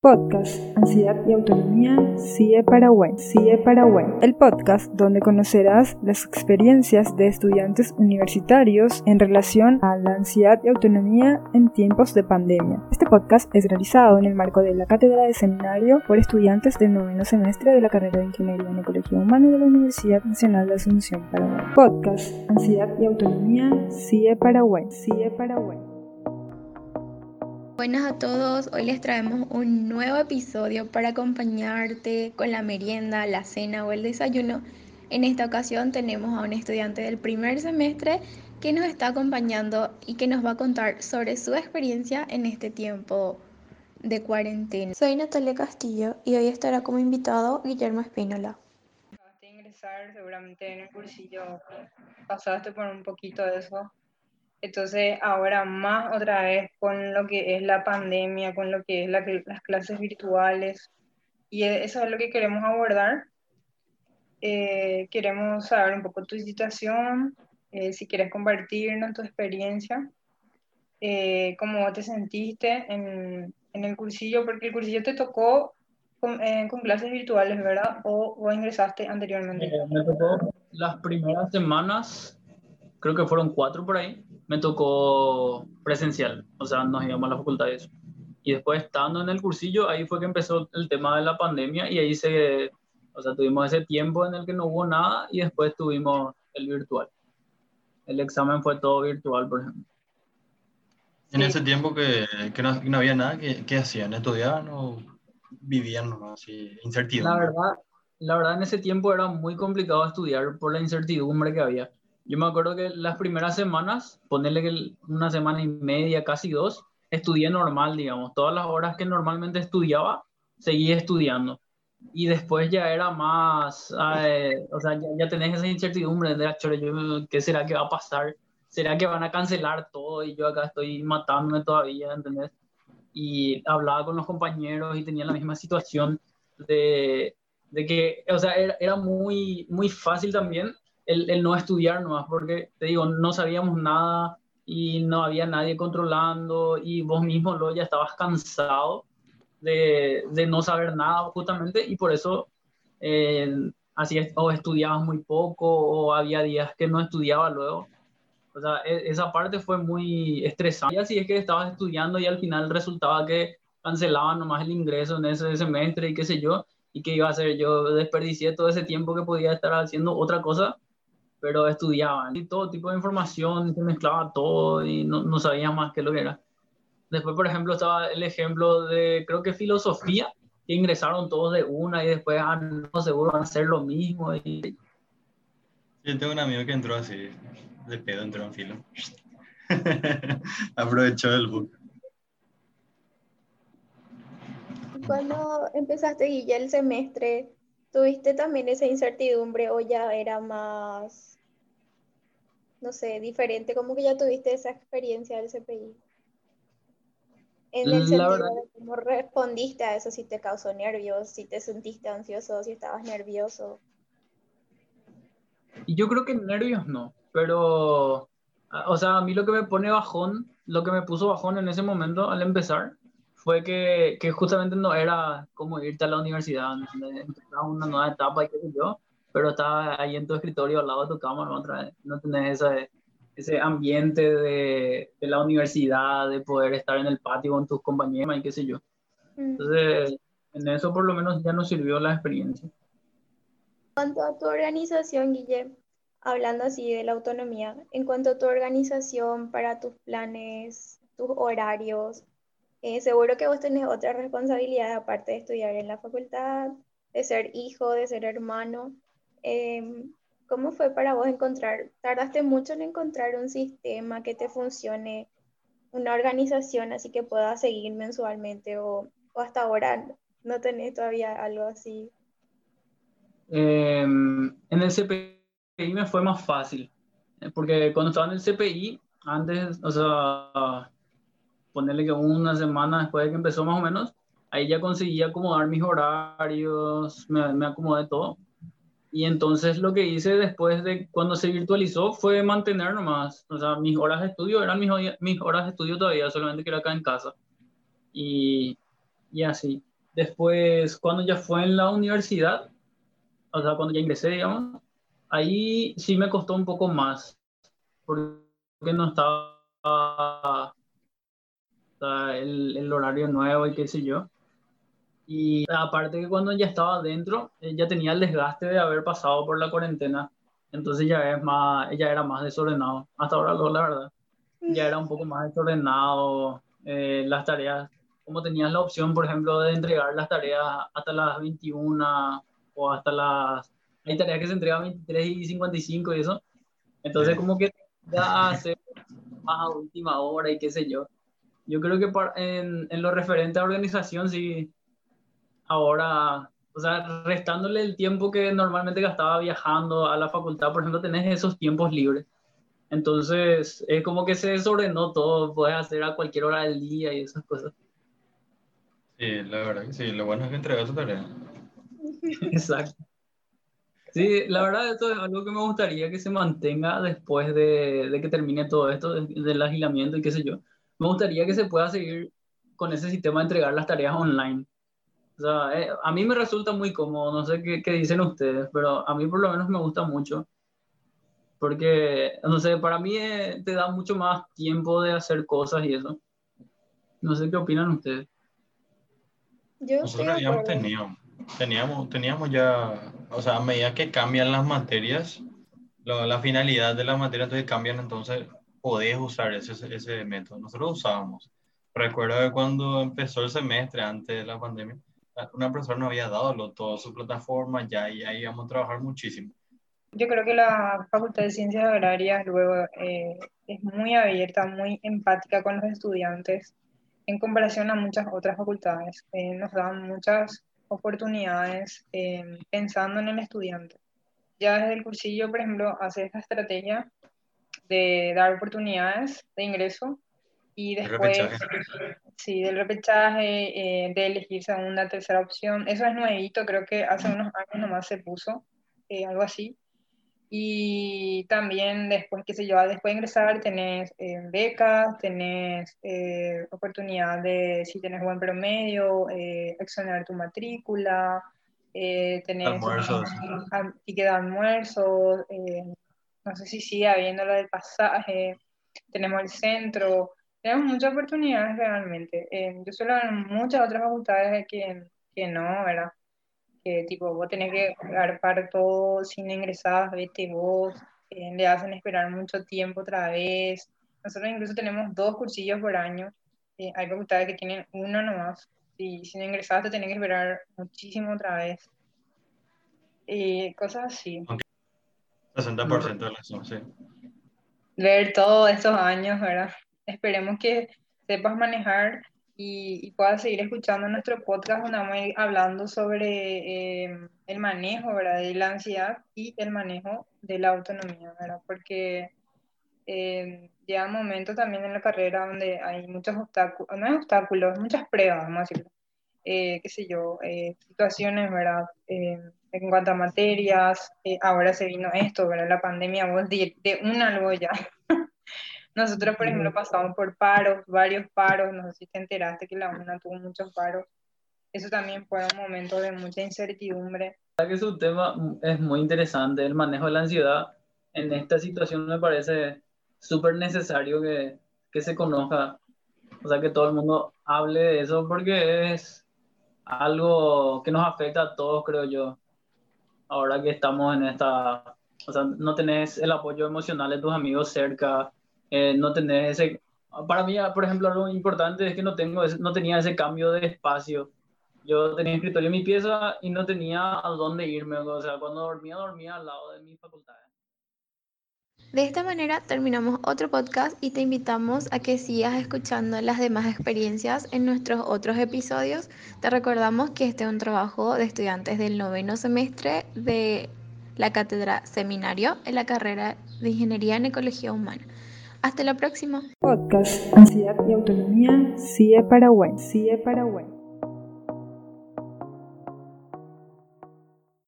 Podcast Ansiedad y Autonomía CIE Paraguay. CIE Paraguay. El podcast donde conocerás las experiencias de estudiantes universitarios en relación a la ansiedad y autonomía en tiempos de pandemia. Este podcast es realizado en el marco de la cátedra de seminario por estudiantes del noveno semestre de la carrera de Ingeniería en Ecología Humana de la Universidad Nacional de Asunción Paraguay. Podcast Ansiedad y Autonomía CIE Paraguay. CIE Paraguay. Buenas a todos, hoy les traemos un nuevo episodio para acompañarte con la merienda, la cena o el desayuno. En esta ocasión tenemos a un estudiante del primer semestre que nos está acompañando y que nos va a contar sobre su experiencia en este tiempo de cuarentena. Soy Natalia Castillo y hoy estará como invitado Guillermo Espínola. Acabaste de ingresar seguramente en el cursillo, pasaste por un poquito de eso entonces, ahora más otra vez con lo que es la pandemia, con lo que es las clases virtuales, y e, eso es lo que queremos abordar. Eh, queremos saber un poco tu situación, eh, si quieres compartirnos tu experiencia, eh, cómo te sentiste en, en, el cursillo, porque el cursillo te tocó con, con clases virtuales, ¿verdad? ¿O, o ingresaste anteriormente? me tocó las primeras semanas, creo que fueron cuatro por ahí, me tocó presencial, o sea, nos íbamos a la facultad de eso. Y después estando en el cursillo, ahí fue que empezó el tema de la pandemia y ahí se, o sea, tuvimos ese tiempo en el que no hubo nada y después tuvimos el virtual. El examen fue todo virtual, por ejemplo. En ese tiempo que, que, no, no, había nada, ¿qué, ¿qué, hacían? ¿Estudiaban o vivían así, incertidumbre? La verdad, la verdad, en ese tiempo era muy complicado estudiar por la incertidumbre que había. Yo me acuerdo que las primeras semanas, ponerle que una semana y media, casi dos, estudié normal, digamos. Todas las horas que normalmente estudiaba, seguí estudiando. Y después ya era más, eh, o sea, ya, ya, tenés esa incertidumbre de, yo, ¿qué será que va a pasar? ¿Será que van a cancelar todo y yo acá estoy matándome todavía, ¿entendés? Y hablaba con los compañeros y tenía la misma situación de, de que, o sea, era, era muy, muy fácil también el, no estudiar nomás, porque te digo, no sabíamos nada y no había nadie controlando y vos mismo lo ya estabas cansado de, de no saber nada justamente y por eso eh, así o estudiabas muy poco o había días que no estudiaba luego. O sea, e, esa parte fue muy estresante. Y así es que estabas estudiando y al final resultaba que cancelaban nomás el ingreso en ese semestre y qué sé yo, y qué iba a hacer yo, desperdicié todo ese tiempo que podía estar haciendo otra cosa pero estudiaban y todo tipo de información, se mezclaba todo y no, no sabían más qué lo que era. Después, por ejemplo, estaba el ejemplo de, creo que filosofía, que ingresaron todos de una y después, ah, no, seguro van a hacer lo mismo. Y... Yo tengo un amigo que entró así, de pedo entró en filo. Aprovechó el book. Cuando empezaste, Guille, el semestre, ¿tuviste también esa incertidumbre o ya era más no sé, diferente, como que ya tuviste esa experiencia del CPI. En el sentido de cómo respondiste a eso, si te causó nervios, si te sentiste ansioso, si estabas nervioso. Yo creo que nervios no, pero, o sea, a mí lo que me pone bajón, lo que me puso bajón en ese momento al empezar, fue que, que justamente no era como irte a la universidad, empezar una nueva etapa y qué sé yo, pero estás ahí en tu escritorio al lado de tu cámara, otra no tenés ese, ese ambiente de, de, la universidad, de poder estar en el patio con tus compañeros y qué sé yo. Mm. Entonces, en eso por lo menos ya nos sirvió la experiencia. En cuanto a tu organización, Guille, hablando así de la autonomía, en cuanto a tu organización para tus planes, tus horarios, eh, seguro que vos tenés otra responsabilidad aparte de estudiar en la facultad, de ser hijo, de ser hermano. Em, ¿Cómo fue para vos encontrar, tardaste mucho en encontrar un sistema que te funcione, una organización así que puedas seguir mensualmente o, o hasta ahora no tenés todavía algo así? Em, en el CPI me fue más fácil, porque cuando estaba en el CPI, antes, o sea, ponerle que una semana después de que empezó más o menos, ahí ya conseguí acomodar mis horarios, me, me acomodé todo. Y entonces lo que hice después de cuando se virtualizó fue mantener nomás, o sea, mis horas de estudio eran mis, mis horas de estudio todavía, solamente que era acá en casa. Y, y así. Después, cuando ya fue en la universidad, o sea, cuando ya ingresé, digamos, ahí sí me costó un poco más, porque no estaba el, el horario nuevo y qué sé yo. Y aparte que cuando ya estaba dentro, eh, ya tenía el desgaste de haber pasado por la cuarentena. Entonces ya es más, ya era más desordenado. Hasta ahora la verdad. Ya era un poco más desordenado eh, las tareas. Como tenías la opción, por ejemplo, de entregar las tareas hasta las 21 o hasta las... Hay tareas que se entregan 23 y 55 y eso. Entonces como que ya hace más a última hora y qué sé yo. Yo creo que en, en lo referente a organización sí ahora, o sea, restándole el tiempo que normalmente gastaba viajando a la facultad, por ejemplo, tenés esos tiempos libres. Entonces, es como que se desordenó todo, puedes hacer a cualquier hora del día y esas cosas. Sí, la verdad que sí, lo bueno es que entregas tu tarea. Exacto. Sí, la verdad, esto es algo que me gustaría que se mantenga después de, de que termine todo esto, del agilamiento y qué sé yo. Me gustaría que se pueda seguir con ese sistema de entregar las tareas online. O sea, eh, a mí me resulta muy cómodo, no sé qué, qué, dicen ustedes, pero a mí por lo menos me gusta mucho. Porque, no sé, para mí eh, te da mucho más tiempo de hacer cosas y eso. No sé qué opinan ustedes. Yo Nosotros habíamos tenido, teníamos, teníamos ya, o sea, a medida que cambian las materias, lo, la finalidad de la materia entonces cambian, entonces podés usar ese, ese método. Nosotros usábamos. Recuerdo que cuando empezó el semestre antes de la pandemia, una persona nos había dado todo su plataforma ya y ahí íbamos a trabajar muchísimo. Yo creo que la Facultad de Ciencias Agrarias luego eh, es muy abierta, muy empática con los estudiantes en comparación a muchas otras facultades. Eh, nos dan muchas oportunidades eh, pensando en el estudiante. Ya desde el cursillo, por ejemplo, hace esta estrategia de dar oportunidades de ingreso y después, sí, del repechaje, eh, de elegir segunda, tercera opción. Eso es nuevito, creo que hace unos años nomás se puso, eh, algo así. Y también después, qué sé yo, después de ingresar tenés eh, becas, tenés oportunidad de, si tenés buen promedio, exonerar tu matrícula, tenés almuerzos. ticket de almuerzos, no sé si sigue habiendo lo del pasaje, tenemos el centro, tenemos muchas oportunidades realmente. Eh, yo suelo ver muchas otras facultades que, que no, ¿verdad? Que tipo, vos tenés que para todo sin ingresar, vete vos, eh, le hacen esperar mucho tiempo otra vez. Nosotros incluso tenemos dos cursillos por año. Eh, hay facultades que tienen uno nomás. Y si no ingresaste, tenés que esperar muchísimo otra vez. cosas así. 60% de la sí. Ver todos estos años, ¿verdad? Esperemos que sepas manejar y, puedas seguir escuchando nuestro podcast donde vamos a ir hablando sobre eh, el manejo ¿verdad? de la ansiedad y el manejo de la autonomía, ¿verdad? porque eh, llega un momento también en la carrera donde hay muchos obstáculos, no hay obstáculos, muchas pruebas, vamos a decirlo, eh, qué sé yo, situaciones, ¿verdad? En cuanto a materias, ahora se vino esto, ¿verdad? La pandemia, vos de, de un algo ya. Nosotros, por ejemplo, pasamos por paros, varios paros, no sé si te enteraste que la UNA tuvo muchos paros. Eso también fue un momento de mucha incertidumbre. que es un tema es muy interesante, el manejo de la ansiedad. En esta situación me parece súper necesario que, que se conozca, o sea, que todo el mundo hable de eso porque es algo que nos afecta a todos, creo yo. Ahora que estamos en esta, o sea, no tenés el apoyo emocional de tus amigos cerca, eh, no tener ese... Para mí, por ejemplo, algo importante es que no, tengo, no tenía ese cambio de espacio. Yo tenía escritorio en mi pieza y no tenía a dónde irme. O sea, cuando dormía, dormía al lado de mi facultad. De esta manera terminamos otro podcast y te invitamos a que sigas escuchando las demás experiencias en nuestros otros episodios. Te recordamos que este es un trabajo de estudiantes del noveno semestre de la cátedra seminario en la carrera de Ingeniería en Ecología Humana. Hasta la próxima. Podcast Ansiedad y Autonomía, CIE Paraguay. CIE.